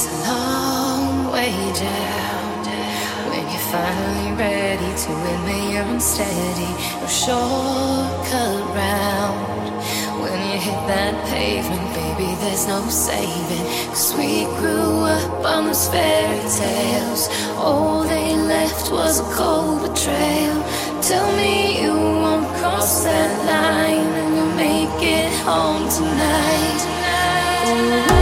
It's a long way down when you're finally ready to admit you're unsteady. No shortcut round. When you hit that pavement, baby, there's no saving. Cause we grew up on those fairy tales. All they left was a cold betrayal. Tell me you won't cross that line and you'll make it home tonight.